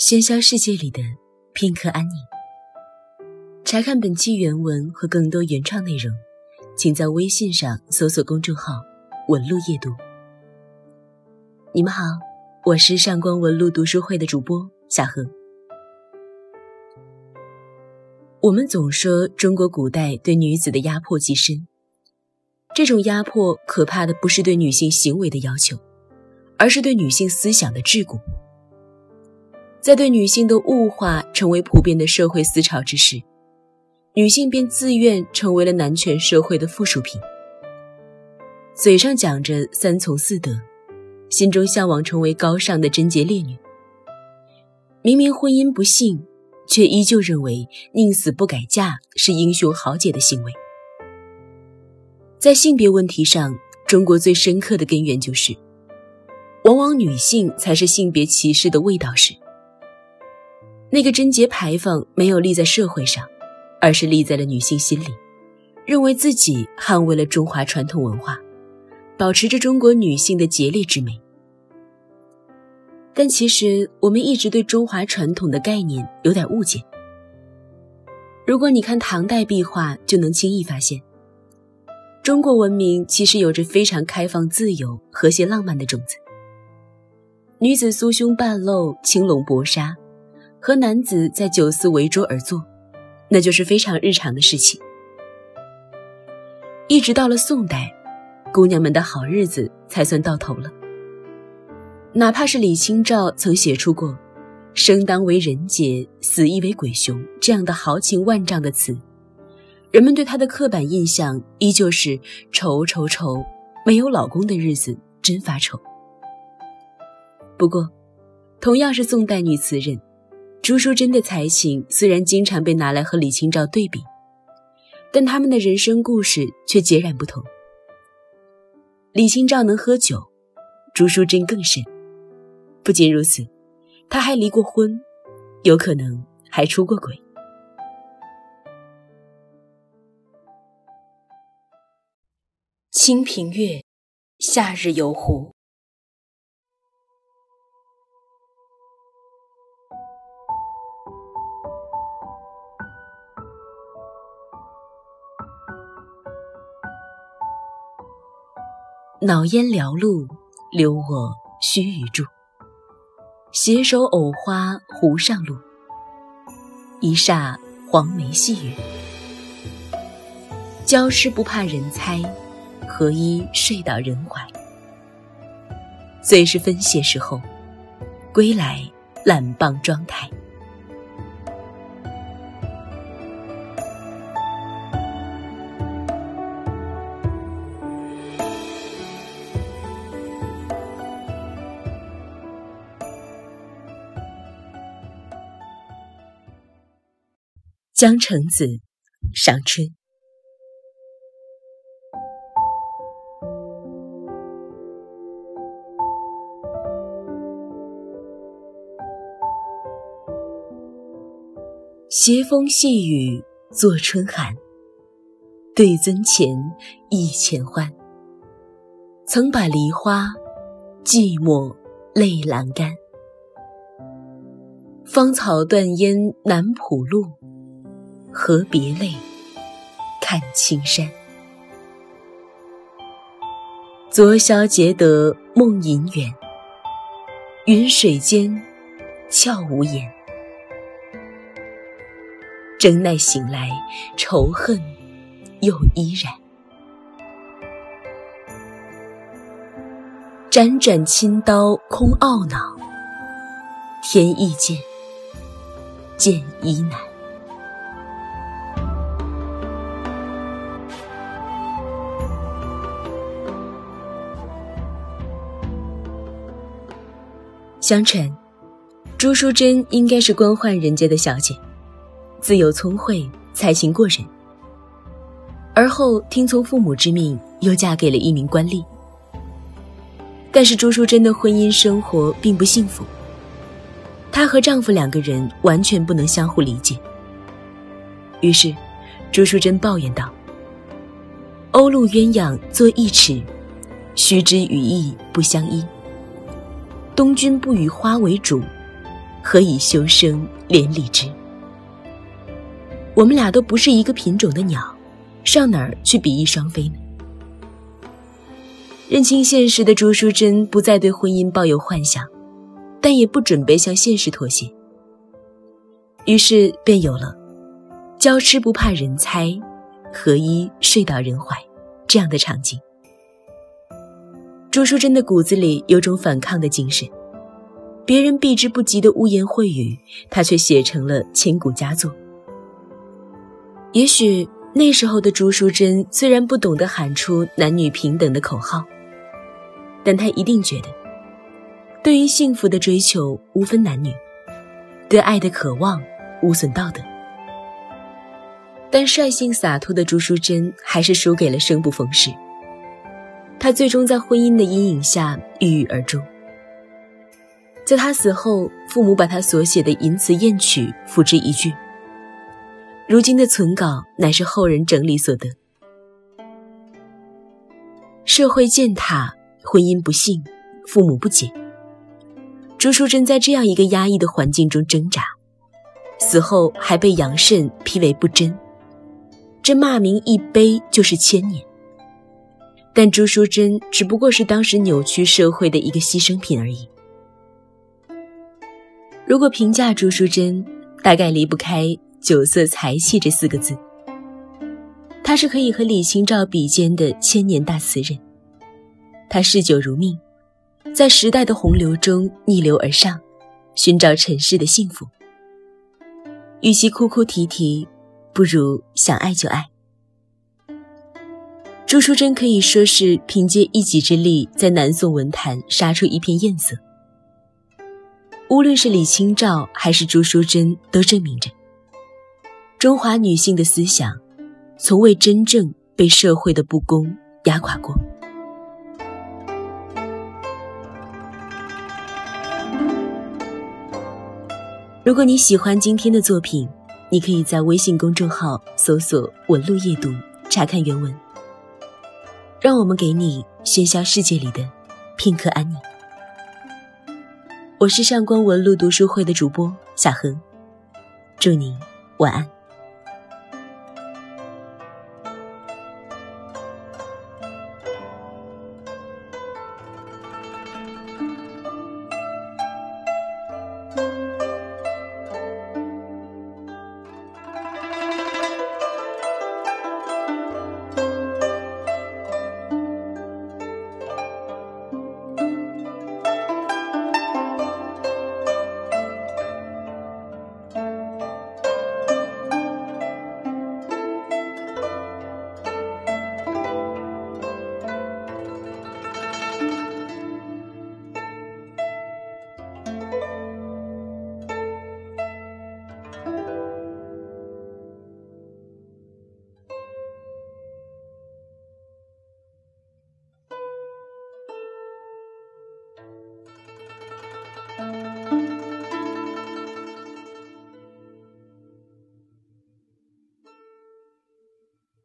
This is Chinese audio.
喧嚣世界里的片刻安宁。查看本期原文和更多原创内容，请在微信上搜索公众号“文路夜读”。你们好，我是上官文路读书会的主播小何。我们总说中国古代对女子的压迫极深，这种压迫可怕的不是对女性行为的要求，而是对女性思想的桎梏。在对女性的物化成为普遍的社会思潮之时，女性便自愿成为了男权社会的附属品。嘴上讲着三从四德，心中向往成为高尚的贞洁烈女。明明婚姻不幸，却依旧认为宁死不改嫁是英雄豪杰的行为。在性别问题上，中国最深刻的根源就是，往往女性才是性别歧视的卫道士。那个贞洁牌坊没有立在社会上。而是立在了女性心里，认为自己捍卫了中华传统文化，保持着中国女性的洁烈之美。但其实我们一直对中华传统的概念有点误解。如果你看唐代壁画，就能轻易发现，中国文明其实有着非常开放、自由、和谐、浪漫的种子。女子酥胸半露、青龙薄纱，和男子在酒肆围桌而坐。那就是非常日常的事情。一直到了宋代，姑娘们的好日子才算到头了。哪怕是李清照曾写出过“生当为人杰，死亦为鬼雄”这样的豪情万丈的词，人们对她的刻板印象依旧是愁愁愁，没有老公的日子真发愁。不过，同样是宋代女词人。朱淑珍的才情虽然经常被拿来和李清照对比，但他们的人生故事却截然不同。李清照能喝酒，朱淑珍更甚。不仅如此，她还离过婚，有可能还出过轨。《清平乐·夏日游湖》脑烟缭路，留我须臾住。携手藕花湖上路，一霎黄梅细雨。娇湿不怕人猜，何依睡到人怀？最是分谢时候，归来揽棒妆台。江城子·赏春。斜风细雨作春寒，对樽前忆前欢。曾把梨花寂寞泪阑干，芳草断烟南浦路。何别泪，看青山。昨宵结得梦萦远，云水间俏无言。真奈醒来，仇恨又依然。辗转青刀空懊恼，天意见，见亦难。相传，朱淑珍应该是官宦人家的小姐，自幼聪慧，才情过人。而后听从父母之命，又嫁给了一名官吏。但是朱淑珍的婚姻生活并不幸福，她和丈夫两个人完全不能相互理解。于是，朱淑珍抱怨道：“鸥鹭鸳鸯作一尺，须知羽翼不相依。”东君不与花为主，何以修生连理枝？我们俩都不是一个品种的鸟，上哪儿去比翼双飞呢？认清现实的朱淑珍不再对婚姻抱有幻想，但也不准备向现实妥协。于是便有了“娇痴不怕人猜，何一睡到人怀”这样的场景。朱淑珍的骨子里有种反抗的精神，别人避之不及的污言秽语，她却写成了千古佳作。也许那时候的朱淑珍虽然不懂得喊出男女平等的口号，但她一定觉得，对于幸福的追求无分男女，对爱的渴望无损道德。但率性洒脱的朱淑珍还是输给了生不逢时。他最终在婚姻的阴影下郁郁而终。在他死后，父母把他所写的淫词艳曲付之一炬。如今的存稿乃是后人整理所得。社会践踏，婚姻不幸，父母不解。朱淑珍在这样一个压抑的环境中挣扎，死后还被杨慎批为不贞，这骂名一背就是千年。但朱淑珍只不过是当时扭曲社会的一个牺牲品而已。如果评价朱淑珍，大概离不开“酒色财气”这四个字。她是可以和李清照比肩的千年大词人。她嗜酒如命，在时代的洪流中逆流而上，寻找尘世的幸福。与其哭哭啼啼，不如想爱就爱。朱淑珍可以说是凭借一己之力，在南宋文坛杀出一片艳色。无论是李清照还是朱淑珍，都证明着中华女性的思想，从未真正被社会的不公压垮过。如果你喜欢今天的作品，你可以在微信公众号搜索“文路夜读”，查看原文。让我们给你喧嚣世界里的片刻安宁。我是上官文露读书会的主播小恒，祝你晚安。